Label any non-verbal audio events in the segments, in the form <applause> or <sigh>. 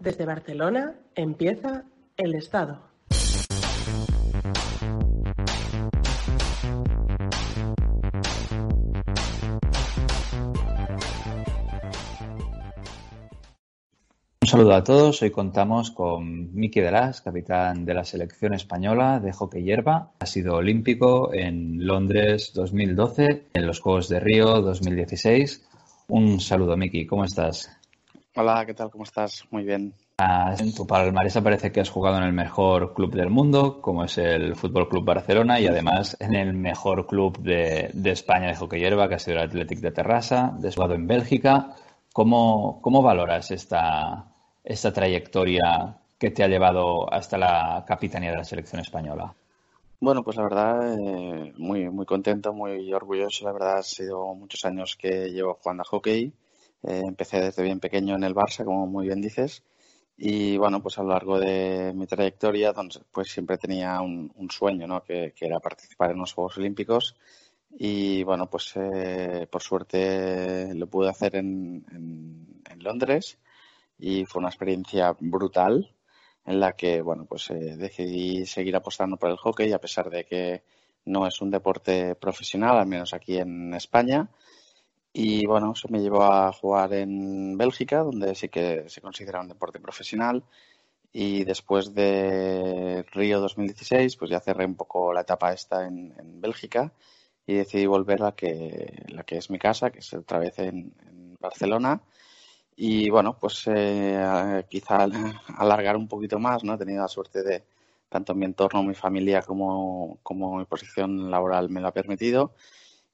Desde Barcelona empieza El Estado. Un saludo a todos. Hoy contamos con Miki Delas, capitán de la selección española de hockey hierba. Ha sido olímpico en Londres 2012, en los Juegos de Río 2016. Un saludo, Miki. ¿Cómo estás? Hola, ¿qué tal? ¿Cómo estás? Muy bien. En tu palmarés parece que has jugado en el mejor club del mundo, como es el Fútbol Club Barcelona, y además en el mejor club de, de España de hockey hierba, que ha sido el Athletic de Terrassa. Has jugado en Bélgica. ¿Cómo, cómo valoras esta, esta trayectoria que te ha llevado hasta la capitanía de la selección española? Bueno, pues la verdad, eh, muy, muy contento, muy orgulloso. La verdad, ha sido muchos años que llevo jugando a hockey. Eh, empecé desde bien pequeño en el Barça, como muy bien dices. Y bueno, pues a lo largo de mi trayectoria, pues siempre tenía un, un sueño, ¿no? Que, que, era participar en los Juegos Olímpicos. Y bueno, pues eh, por suerte lo pude hacer en, en, en Londres y fue una experiencia brutal en la que bueno pues eh, decidí seguir apostando por el hockey a pesar de que no es un deporte profesional al menos aquí en España y bueno se me llevó a jugar en Bélgica donde sí que se considera un deporte profesional. Y después de Río 2016 pues ya cerré un poco la etapa esta en, en Bélgica y decidí volver a la que la que es mi casa que es otra vez en, en Barcelona. Y bueno, pues eh, quizá <laughs> alargar un poquito más, ¿no? He tenido la suerte de, tanto mi entorno, mi familia como, como mi posición laboral me lo ha permitido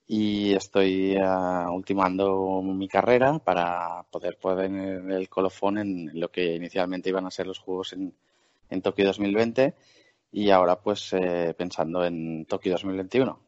y estoy uh, ultimando mi carrera para poder poner el colofón en lo que inicialmente iban a ser los Juegos en, en Tokio 2020 y ahora pues eh, pensando en Tokio 2021.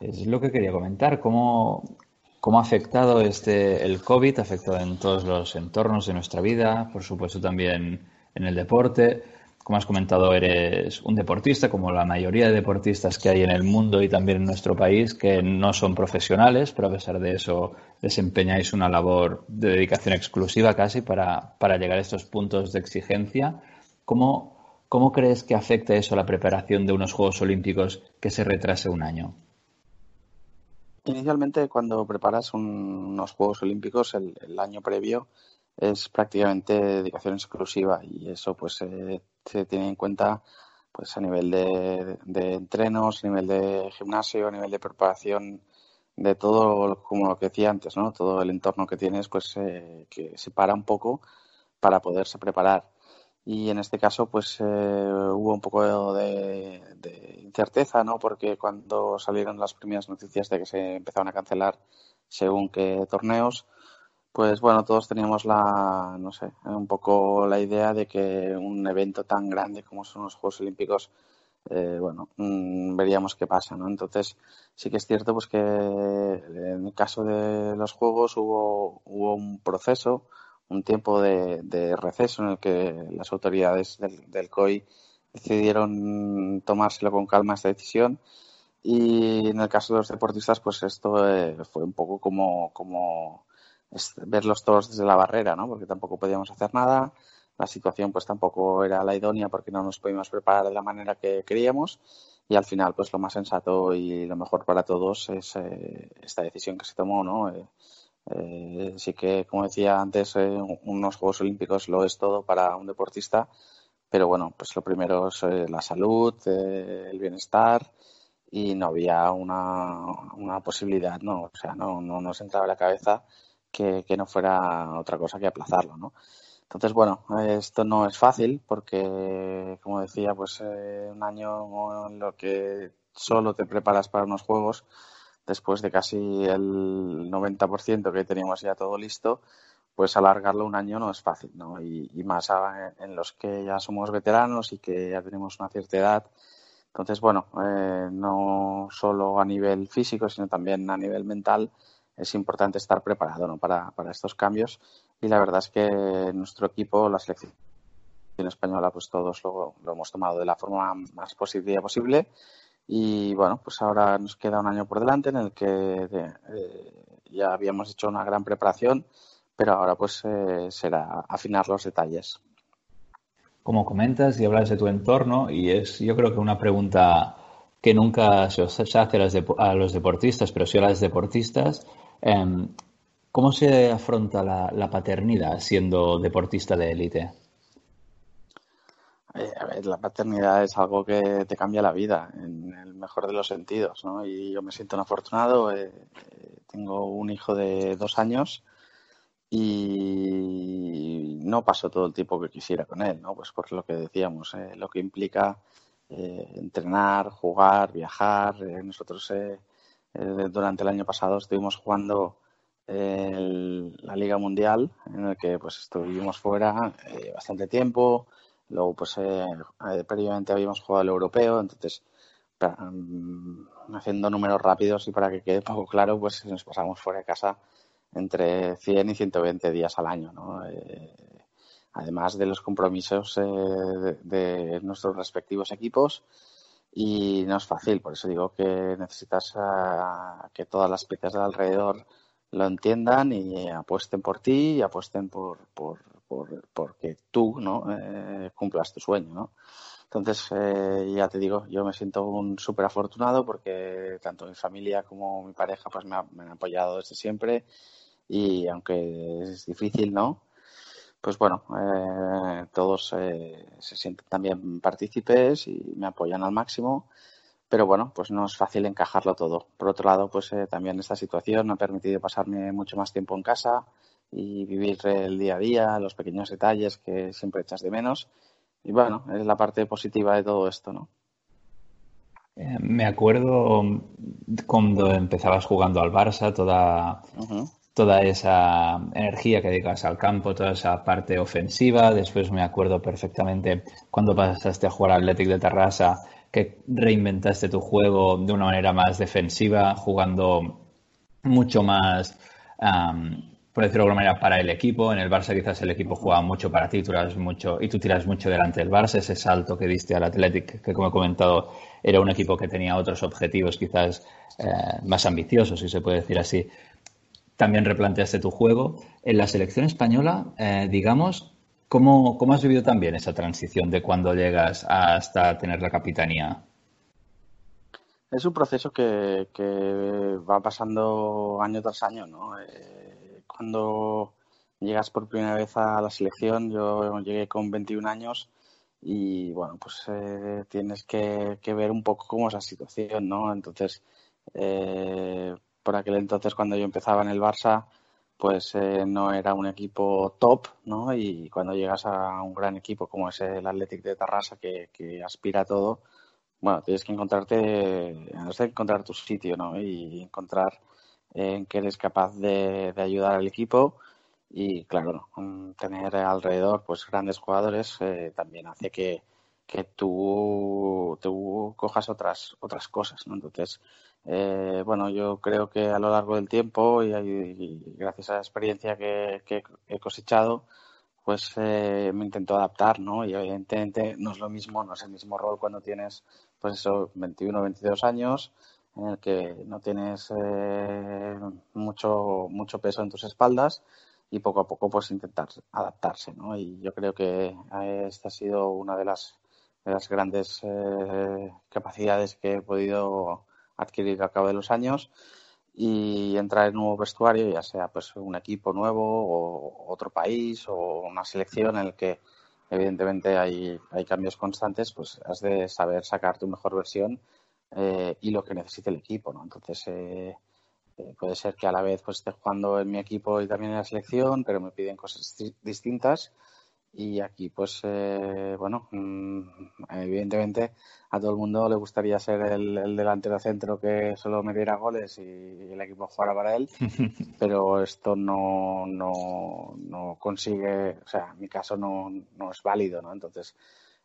Es lo que quería comentar, cómo, ¿Cómo ha afectado este, el COVID? Ha afectado en todos los entornos de nuestra vida, por supuesto también en el deporte. Como has comentado, eres un deportista, como la mayoría de deportistas que hay en el mundo y también en nuestro país, que no son profesionales, pero a pesar de eso desempeñáis una labor de dedicación exclusiva casi para, para llegar a estos puntos de exigencia. ¿Cómo, ¿Cómo crees que afecta eso a la preparación de unos Juegos Olímpicos que se retrase un año? Inicialmente, cuando preparas un, unos Juegos Olímpicos, el, el, año previo es prácticamente dedicación exclusiva y eso pues eh, se tiene en cuenta pues a nivel de, de, entrenos, a nivel de gimnasio, a nivel de preparación de todo, como lo que decía antes, ¿no? Todo el entorno que tienes, pues eh, que se para un poco para poderse preparar y en este caso pues eh, hubo un poco de, de, incerteza, ¿no? Porque cuando salieron las primeras noticias de que se empezaban a cancelar según qué torneos, pues bueno, todos teníamos la, no sé, un poco la idea de que un evento tan grande como son los Juegos Olímpicos, eh, bueno, mmm, veríamos qué pasa, ¿no? Entonces sí que es cierto pues que en el caso de los Juegos hubo, hubo un proceso, un tiempo de, de, receso en el que las autoridades del, del, COI decidieron tomárselo con calma esta decisión y en el caso de los deportistas pues esto eh, fue un poco como, como verlos todos desde la barrera, ¿no? Porque tampoco podíamos hacer nada, la situación pues tampoco era la idónea porque no nos pudimos preparar de la manera que queríamos y al final pues lo más sensato y lo mejor para todos es eh, esta decisión que se tomó, ¿no? Eh, eh, sí que, como decía antes, unos Juegos Olímpicos lo es todo para un deportista, pero bueno, pues lo primero es la salud, el bienestar y no había una, una posibilidad, ¿no? O sea, no, no nos entraba en la cabeza que, no fuera otra cosa que aplazarlo, ¿no? Entonces, bueno, esto no es fácil porque, como decía, pues eh, un año en lo que solo te preparas para unos juegos, después de casi el 90% que teníamos ya todo listo, pues alargarlo un año no es fácil, ¿no? Y, más en los que ya somos veteranos y que ya tenemos una cierta edad. Entonces, bueno, eh, no solo a nivel físico, sino también a nivel mental, es importante estar preparado ¿no? para, para estos cambios. Y la verdad es que nuestro equipo, la selección española, pues todos lo, hemos tomado de la forma más positiva posible y bueno, pues ahora nos queda un año por delante en el que eh, ya habíamos hecho una gran preparación pero ahora pues será afinar los detalles. Como comentas y hablas de tu entorno, y es yo creo que una pregunta que nunca se os hace a los, deportistas, pero sí a las deportistas, em, ¿cómo se afronta la paternidad siendo deportista de élite? Eh, a ver, la paternidad es algo que te cambia la vida, en el mejor de los sentidos, ¿no? Y yo me siento un afortunado. Eh, eh, tengo un hijo de dos años y no paso todo el tiempo que quisiera con él, ¿no? Pues por lo que decíamos, lo que implica entrenar, jugar, viajar. nosotros durante el año pasado estuvimos jugando la Liga Mundial, en el que pues estuvimos fuera bastante tiempo Luego, pues eh, eh, previamente habíamos jugado el europeo, entonces, mm, haciendo números rápidos y para que quede poco claro, pues nos pasamos fuera de casa entre 100 y 120 días al año, ¿no? Eh, además de los compromisos de, nuestros respectivos equipos y no es fácil, por eso digo que necesitas que todas las piezas de alrededor lo entiendan y apuesten por ti y apuesten por, por, por porque tú no eh, cumplas tu sueño no entonces eh, ya te digo yo me siento un súper afortunado porque tanto mi familia como mi pareja pues me, han apoyado desde siempre y aunque es difícil no pues bueno eh, todos se sienten también partícipes y me apoyan al máximo pero bueno, pues no es fácil encajarlo todo. Por otro lado, pues eh, también esta situación me ha permitido pasarme mucho más tiempo en casa y vivir el día a día, los pequeños detalles que siempre echas de menos. Y bueno, es la parte positiva de todo esto, ¿no? Eh, me acuerdo cuando empezabas jugando al Barça, toda, toda esa energía que dedicas al campo, toda esa parte ofensiva. Después me acuerdo perfectamente cuando pasaste a jugar al Athletic de Terrassa que reinventaste tu juego de una manera más defensiva, jugando mucho más, por decirlo de alguna manera, para el equipo. En el Barça quizás el equipo juega mucho para ti, tú mucho, y tú tiras mucho delante del Barça. Ese salto que diste al Athletic, que como he comentado, era un equipo que tenía otros objetivos quizás eh, más ambiciosos, si se puede decir así. También replanteaste tu juego. En la selección española, eh, digamos, ¿Cómo, has vivido también esa transición de cuando llegas hasta tener la capitanía? Es un proceso que, va pasando año tras año, ¿no? Eh, cuando llegas por primera vez a la selección, yo llegué con 21 años y bueno, pues eh, tienes que, ver un poco cómo es la situación, ¿no? Entonces, eh, por aquel entonces cuando yo empezaba en el Barça, pues eh, no era un equipo top, ¿no? Y cuando llegas a un gran equipo como es el Athletic de Tarrasa, que, aspira a todo, bueno, tienes que encontrarte, tienes que encontrar tu sitio, ¿no? Y encontrar en que eres capaz de, ayudar al equipo y, claro, tener alrededor, pues, grandes jugadores eh, también hace que, que tú, tú cojas otras, otras cosas, ¿no? Entonces, eh, bueno, yo creo que a lo largo del tiempo y, gracias a la experiencia que, he cosechado, pues eh, me intento adaptar, ¿no? Y evidentemente no es lo mismo, no es el mismo rol cuando tienes, pues eso, 21 o 22 años, en el que no tienes eh, mucho, mucho peso en tus espaldas y poco a poco pues intentar adaptarse, ¿no? Y yo creo que esta ha sido una de las, de las grandes capacidades que he podido adquirir al cabo de los años y entrar en un nuevo vestuario, ya sea pues un equipo nuevo o otro país o una selección en el que evidentemente hay, hay cambios constantes, pues has de saber sacar tu mejor versión eh, y lo que necesite el equipo, ¿no? Entonces eh, eh, puede ser que a la vez pues esté jugando en mi equipo y también en la selección, pero me piden cosas distintas y aquí, pues, eh, bueno, mm, evidentemente a todo el mundo le gustaría ser el, delantero centro que solo metiera goles y el equipo jugara para él, <laughs> pero esto no, no, no consigue, o sea, en mi caso no, no es válido, ¿no? Entonces,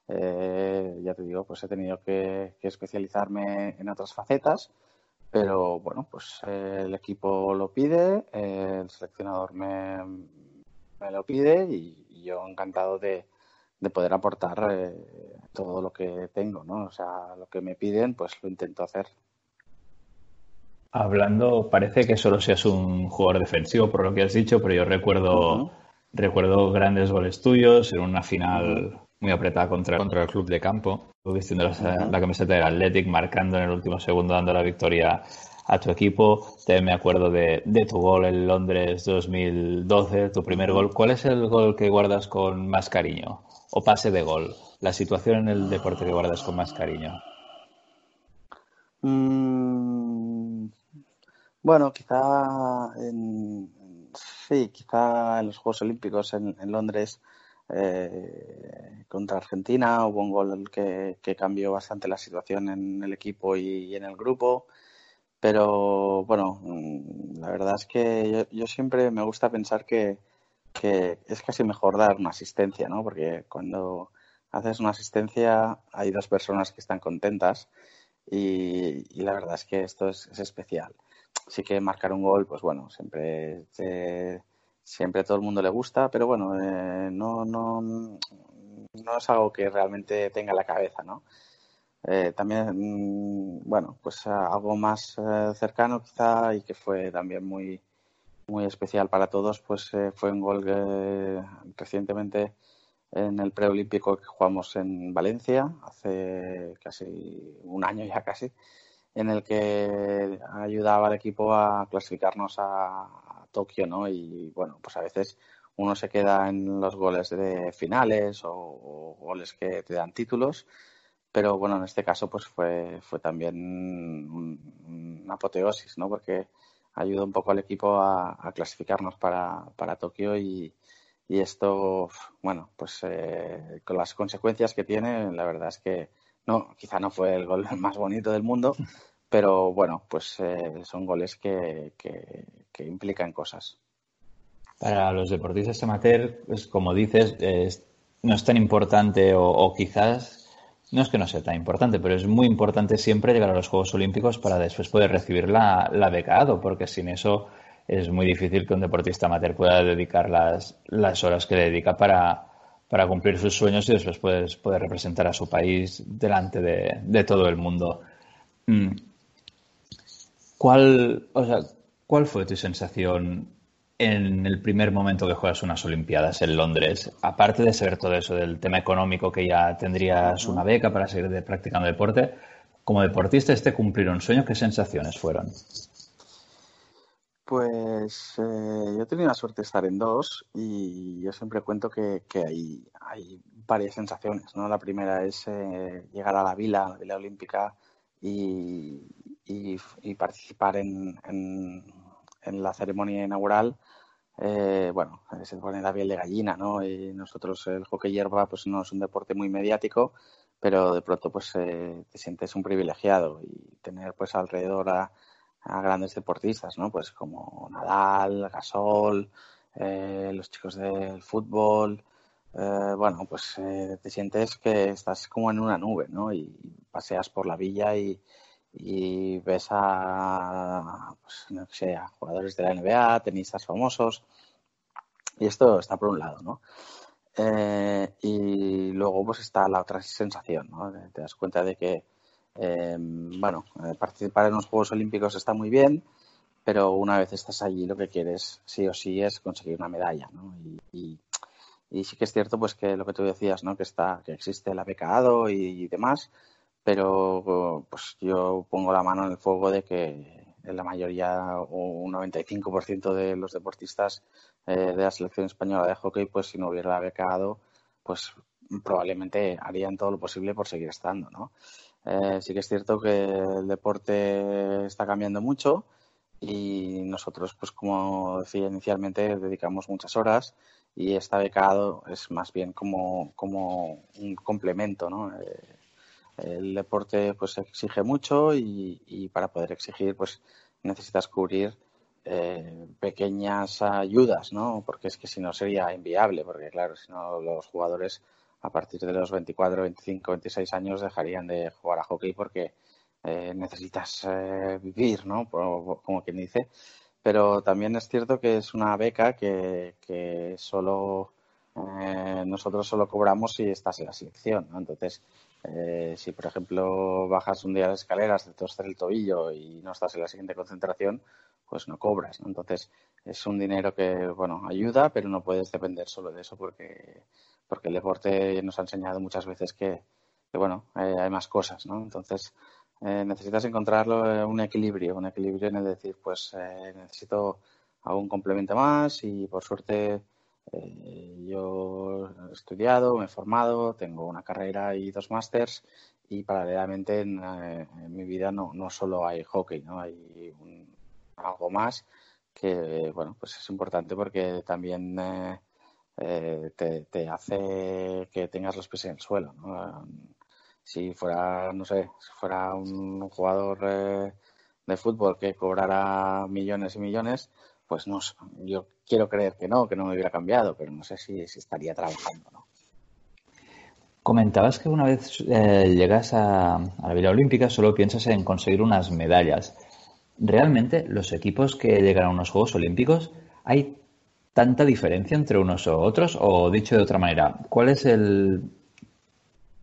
eh, ya te digo, pues he tenido que, especializarme en otras facetas, pero bueno, pues eh, el equipo lo pide, el seleccionador me, me lo pide y, yo encantado de, poder aportar eh, todo lo que tengo, ¿no? O sea, lo que me piden, pues lo intento hacer. Hablando, parece que solo seas un jugador defensivo por lo que has dicho, pero yo recuerdo, recuerdo grandes goles tuyos en una final muy apretada contra, contra el club de campo, vistiendo la, la camiseta del Athletic, marcando en el último segundo, dando la victoria a tu equipo. También me acuerdo de, tu gol en Londres 2012, tu primer gol. ¿Cuál es el gol que guardas con más cariño? O pase de gol. La situación en el deporte que guardas con más cariño. Mm, bueno, quizá en, sí, quizá en los Juegos Olímpicos en, Londres eh, contra Argentina hubo un gol que, cambió bastante la situación en el equipo y, en el grupo. Pero bueno, mm, la verdad es que yo, siempre me gusta pensar que, que, es casi mejor dar una asistencia, ¿no? Porque cuando haces una asistencia hay dos personas que están contentas y, la verdad es que esto es, especial. Sí que marcar un gol, pues bueno, siempre, siempre a todo el mundo le gusta, pero bueno, eh, no, no, no es algo que realmente tenga la cabeza, ¿no? Eh, también, mm, bueno, pues algo más eh, cercano quizá y que fue también muy, muy especial para todos, pues fue un gol recientemente en el preolímpico que jugamos en Valencia hace casi un año ya casi, en el que ayudaba al equipo a clasificarnos a, Tokio, ¿no? Y bueno, pues a veces uno se queda en los goles de finales o, goles que te dan títulos, pero bueno, en este caso pues fue, fue también una apoteosis, ¿no? Porque ayudó un poco al equipo a, clasificarnos para, para Tokio y, y esto, bueno, pues eh, con las consecuencias que tiene, la verdad es que no, quizá no fue el gol <laughs> más bonito del mundo, pero bueno, pues eh, son goles que, que, implican cosas. Para los deportistas amateur, pues como dices, no es tan importante o, quizás no es que no sea tan importante, pero es muy importante siempre llegar a los Juegos Olímpicos para después poder recibir la, la becado, porque sin eso es muy difícil que un deportista amateur pueda dedicar las, horas que le dedica para, cumplir sus sueños y después poder representar a su país delante de, de todo el mundo. Mm. ¿Cuál, o sea, ¿Cuál fue tu sensación en el primer momento que juegas unas Olimpiadas en Londres? Aparte de saber todo eso del tema económico, que ya tendrías una beca para seguir practicando deporte, como deportista, este cumplir un sueño, ¿qué sensaciones fueron? Pues eh, yo he tenido la suerte de estar en dos y yo siempre cuento que, hay, hay, varias sensaciones. ¿no? La primera es eh, llegar a la vila, la vila olímpica, y, participar en, en, la ceremonia inaugural. Eh, bueno, se pone la piel de gallina, ¿no? Y nosotros el hockey hierba pues no es un deporte muy mediático, pero de pronto pues te sientes un privilegiado y tener pues alrededor a a grandes deportistas, ¿no? Pues como Nadal, Gasol, eh, los chicos del fútbol. Eh, bueno, pues eh, te sientes que estás como en una nube, ¿no? Y paseas por la villa y, ves a, pues, no sé, jugadores de la NBA, tenistas famosos. Y esto está por un lado, ¿no? y luego pues está la otra sensación, ¿no? Te das cuenta de que Em, bueno, eh, participar en los Juegos Olímpicos está muy bien, pero una vez estás allí lo que quieres sí o sí es conseguir una medalla, ¿no? Y, sí que es cierto pues que lo que tú decías, ¿no? Que está, que existe el becado y, demás, pero pues yo pongo la mano en el fuego de que en la mayoría o un 95% de los deportistas eh, de la selección española de hockey, pues si no hubiera becado, pues probablemente harían todo lo posible por seguir estando, ¿no? Eh, sí que es cierto que el deporte está cambiando mucho y nosotros, pues como decía inicialmente, dedicamos muchas horas y esta becado es más bien como, como un complemento, ¿no? Eh, el deporte pues exige mucho y, para poder exigir pues necesitas cubrir eh, pequeñas ayudas, ¿no? Porque es que si no sería inviable, porque claro, si no los jugadores a partir de los 24, 25, 26 años dejarían de jugar a hockey porque eh, necesitas eh, vivir, ¿no? Como quien dice. Pero también es cierto que es una beca que, que solo eh, nosotros solo cobramos si estás en la selección, ¿no? Entonces, eh, si por ejemplo bajas un día las escaleras, te torces el tobillo y no estás en la siguiente concentración, pues no cobras, ¿no? Entonces, es un dinero que, bueno, ayuda, pero no puedes depender solo de eso porque, porque el deporte nos ha enseñado muchas veces que, bueno, eh, hay más cosas, ¿no? Entonces, necesitas encontrarlo un equilibrio, un equilibrio en el decir, pues necesito algún complemento más y por suerte eh, yo he estudiado, me he formado, tengo una carrera y dos másters y paralelamente en, eh, mi vida no, no, solo hay hockey, ¿no? hay algo más que bueno pues es importante porque también eh, te, hace que tengas los pies en el suelo. Si fuera, no sé, si fuera un jugador de fútbol que cobrara millones y millones, pues no, yo quiero creer que no, que no me hubiera cambiado, pero no sé si, estaría trabajando, ¿no? Comentabas que una vez eh, llegas a, la Villa Olímpica solo piensas en conseguir unas medallas. ¿Realmente los equipos que llegan a unos Juegos Olímpicos hay tanta diferencia entre unos u otros? O dicho de otra manera, ¿cuál es el,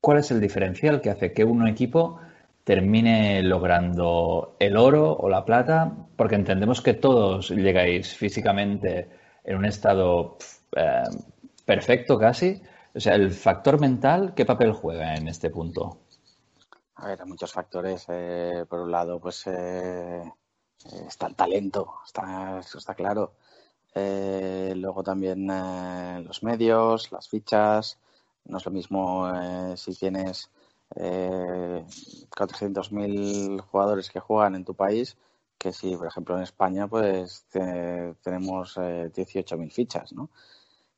cuál es el diferencial que hace que un equipo termine logrando el oro o la plata, porque entendemos que todos llegáis físicamente en un estado eh, perfecto casi. O sea, el factor mental, ¿qué papel juega en este punto? A ver, hay muchos factores. Eh, por un lado, pues eh, está el talento, está, eso está claro. luego también los medios, las fichas. No es lo mismo si tienes eh, 400.000 jugadores que juegan en tu país que si, por ejemplo, en España pues tenemos eh, 18.000 fichas, ¿no?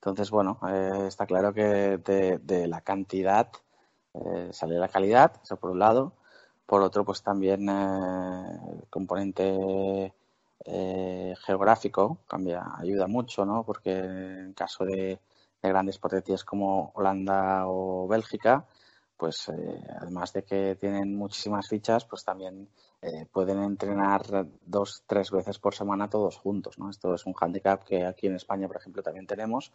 Entonces, bueno, eh, está claro que de, la cantidad eh, sale la calidad, eso por un lado. Por otro, pues también eh, el componente geográfico cambia, ayuda mucho, ¿no? Porque en caso de grandes potencias como Holanda o Bélgica, pues eh, además de que tienen muchísimas fichas, pues también eh, pueden entrenar dos, tres veces por semana todos juntos, ¿no? Esto es un handicap que aquí en España, por ejemplo, también tenemos.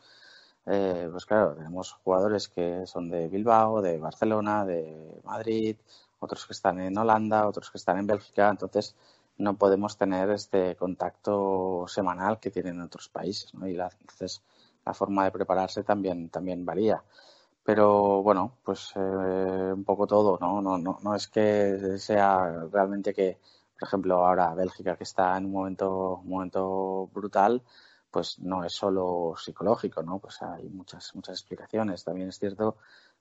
Eh, pues claro, tenemos jugadores que son de Bilbao, de Barcelona, de Madrid, otros que están en Holanda, otros que están en Bélgica, entonces no podemos tener este contacto semanal que tienen en otros países, ¿no? Y entonces la forma de prepararse también, también varía pero bueno, pues eh, un poco todo, ¿no? No, no, no es que sea realmente que, por ejemplo, ahora Bélgica que está en un momento, un momento brutal, pues no es solo psicológico, ¿no? Pues hay muchas, muchas explicaciones. También es cierto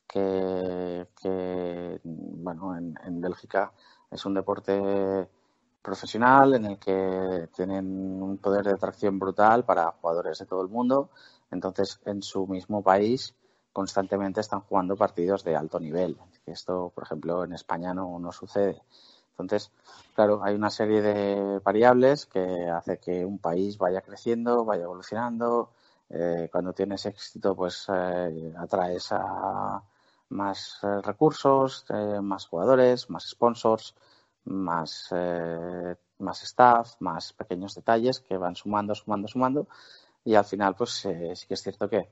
que, que bueno, en, en Bélgica es un deporte profesional en el que tienen un poder de atracción brutal para jugadores de todo el mundo. Entonces, en su mismo país, constantemente están jugando partidos de alto nivel. Esto, por ejemplo, en España no, no sucede. Entonces, claro, hay una serie de variables que hace que un país vaya creciendo, vaya evolucionando. Eh, cuando tienes éxito, pues eh, atraes a más eh, recursos, más jugadores, más sponsors, más, más staff, más pequeños detalles que van sumando, sumando, sumando. Y al final, pues sí que es cierto que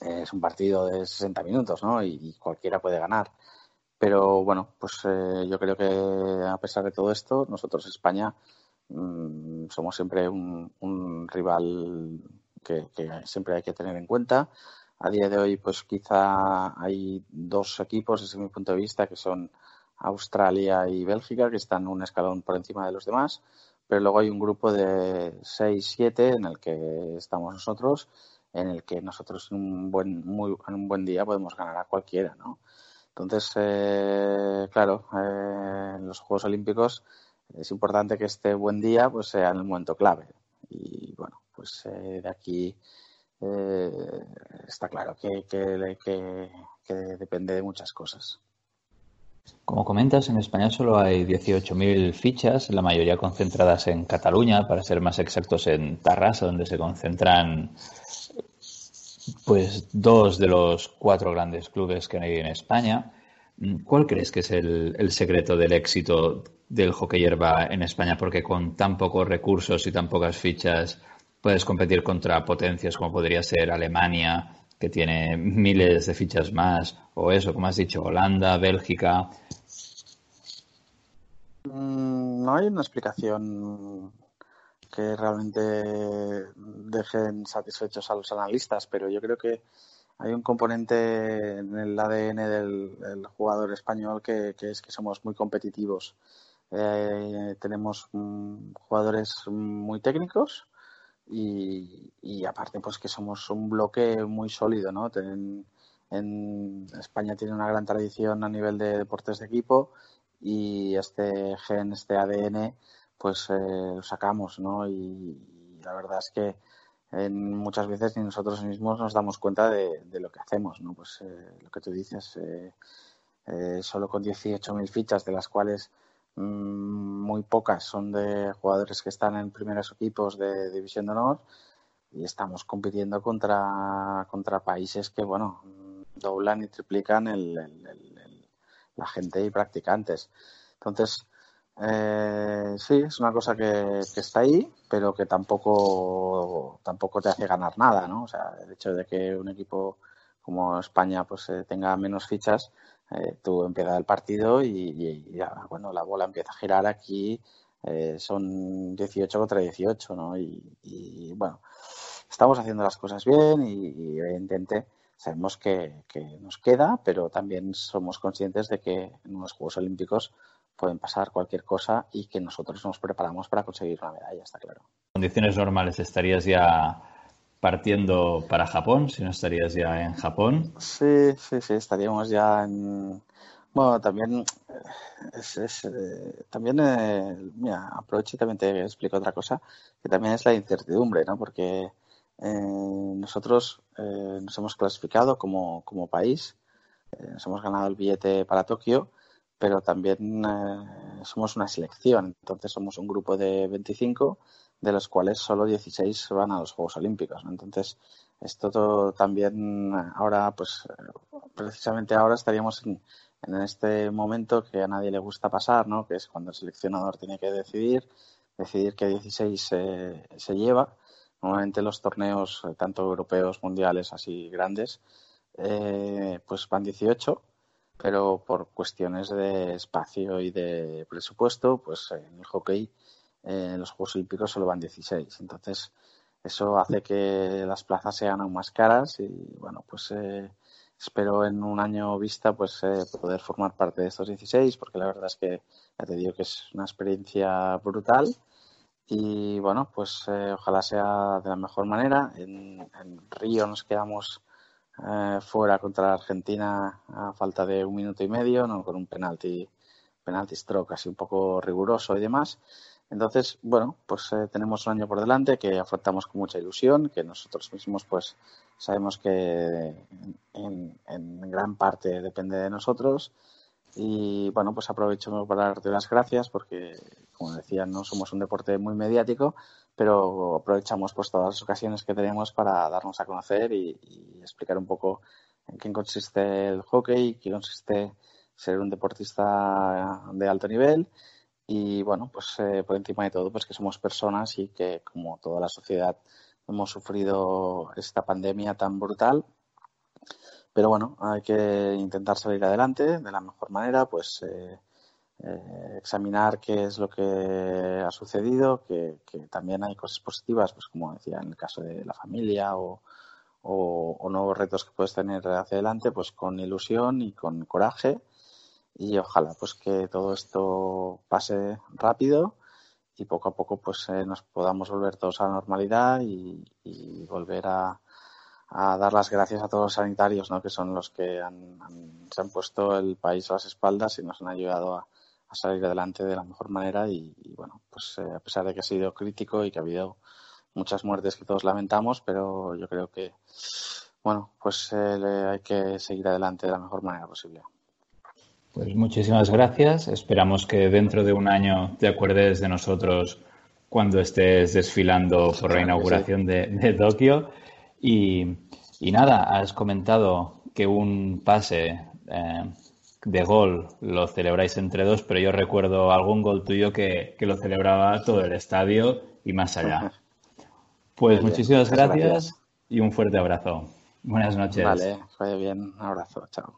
es un partido de 60 minutos, ¿no? Y, cualquiera puede ganar. Pero bueno, pues eh, yo creo que a pesar de todo esto, nosotros España mm, somos siempre un, rival que, siempre hay que tener en cuenta. A día de hoy, pues quizá hay dos equipos, desde mi punto de vista, que son Australia y Bélgica, que están un escalón por encima de los demás. Pero luego hay un grupo de 6-7 en el que estamos nosotros en el que nosotros en un buen, muy, en un buen día podemos ganar a cualquiera, ¿no? Entonces, eh, claro, eh, en los Juegos Olímpicos es importante que este buen día pues sea en el momento clave. Y bueno, pues eh, de aquí está claro que, que, depende de muchas cosas. Como comentas, en España solo hay 18.000 fichas, la mayoría concentradas en Cataluña, para ser más exactos en Tarrasa, donde se concentran pues dos de los cuatro grandes clubes que hay en España. ¿Cuál crees que es el, secreto del éxito del hockey hierba en España? Porque con tan pocos recursos y tan pocas fichas puedes competir contra potencias como podría ser Alemania, que tiene miles de fichas más, o eso, como has dicho, Holanda, Bélgica. Mm, no hay una explicación que realmente dejen satisfechos a los analistas, pero yo creo que hay un componente en el ADN del, jugador español que, es que somos muy competitivos. Eh, tenemos mm, jugadores muy técnicos y, aparte pues que somos un bloque muy sólido, ¿no? en España tiene una gran tradición a nivel de deportes de equipo y este gen, este ADN, pues eh, lo sacamos, ¿no? Y, la verdad es que en muchas veces ni nosotros mismos nos damos cuenta de, lo que hacemos, ¿no? Pues eh, lo que tú dices, eh, solo con 18.000 fichas, de las cuales muy pocas son de jugadores que están en primeros equipos de División de Honor y estamos compitiendo contra, contra países que, bueno, doblan y triplican la gente y practicantes. Entonces, eh, sí, es una cosa que, está ahí, pero que tampoco, tampoco te hace ganar nada, ¿no? O sea, el hecho de que un equipo como España pues eh, tenga menos fichas, eh, tú empiezas el partido y, ya, bueno, la bola empieza a girar aquí, eh, son 18 contra 18, ¿no? Y, bueno, estamos haciendo las cosas bien y, evidentemente sabemos que, que, nos queda, pero también somos conscientes de que en los Juegos Olímpicos pueden pasar cualquier cosa y que nosotros nos preparamos para conseguir una medalla, está claro. En condiciones normales estarías ya partiendo para Japón, si no estarías ya en Japón. Sí, sí, sí, estaríamos ya en... Bueno, también es, eh, también eh, mira, aprovecho y también te explico otra cosa, que también es la incertidumbre, ¿no? Porque eh, nosotros nos hemos clasificado como, como país, nos hemos ganado el billete para Tokio, pero también eh, somos una selección. Entonces somos un grupo de 25, de los cuales solo 16 van a los Juegos Olímpicos. Entonces, esto también ahora, pues precisamente ahora estaríamos en, este momento que a nadie le gusta pasar, ¿no? que es cuando el seleccionador tiene que decidir, decidir qué 16 se lleva. Normalmente los torneos, eh, tanto europeos, mundiales, así grandes, eh, pues van 18 pero por cuestiones de espacio y de presupuesto, pues en el hockey en los Juegos Olímpicos solo van 16. Entonces, eso hace que las plazas sean aún más caras y, bueno, pues eh, espero en un año vista pues eh, poder formar parte de estos 16 porque la verdad es que ya te digo que es una experiencia brutal y bueno, pues eh, ojalá sea de la mejor manera. En, en Río nos quedamos eh, fuera contra Argentina a falta de un minuto y medio, ¿no? con un penalti, penalti stroke así un poco riguroso y demás. Entonces, bueno, pues eh, tenemos un año por delante que afrontamos con mucha ilusión, que nosotros mismos pues sabemos que en, gran parte depende de nosotros. Y bueno, pues aprovecho para darte las gracias porque, como decía, no somos un deporte muy mediático, pero aprovechamos pues todas las ocasiones que tenemos para darnos a conocer y, explicar un poco en qué consiste el hockey, qué consiste ser un deportista de alto nivel y bueno, pues eh, por encima de todo pues que somos personas y que como toda la sociedad hemos sufrido esta pandemia tan brutal. Pero bueno, hay que intentar salir adelante de la mejor manera, pues eh, eh, examinar qué es lo que ha sucedido, que, también hay cosas positivas, pues como decía en el caso de la familia o, nuevos retos que puedes tener hacia adelante, pues con ilusión y con coraje y ojalá pues que todo esto pase rápido y poco a poco pues eh, nos podamos volver todos a la normalidad y, volver a, dar las gracias a todos los sanitarios, ¿no? que son los que se han puesto el país a las espaldas y nos han ayudado a, a salir adelante de la mejor manera y, bueno, pues eh, a pesar de que ha sido crítico y que ha habido muchas muertes que todos lamentamos, pero yo creo que, bueno, pues eh, hay que seguir adelante de la mejor manera posible. Pues muchísimas gracias. Esperamos que dentro de un año te acuerdes de nosotros cuando estés desfilando por la inauguración de, Tokio. Y, nada, has comentado que un pase eh, de gol lo celebráis entre dos, pero yo recuerdo algún gol tuyo que, lo celebraba todo el estadio y más allá. Pues muchísimas gracias, y un fuerte abrazo. Buenas noches. Vale, vaya bien. Un abrazo. Chao.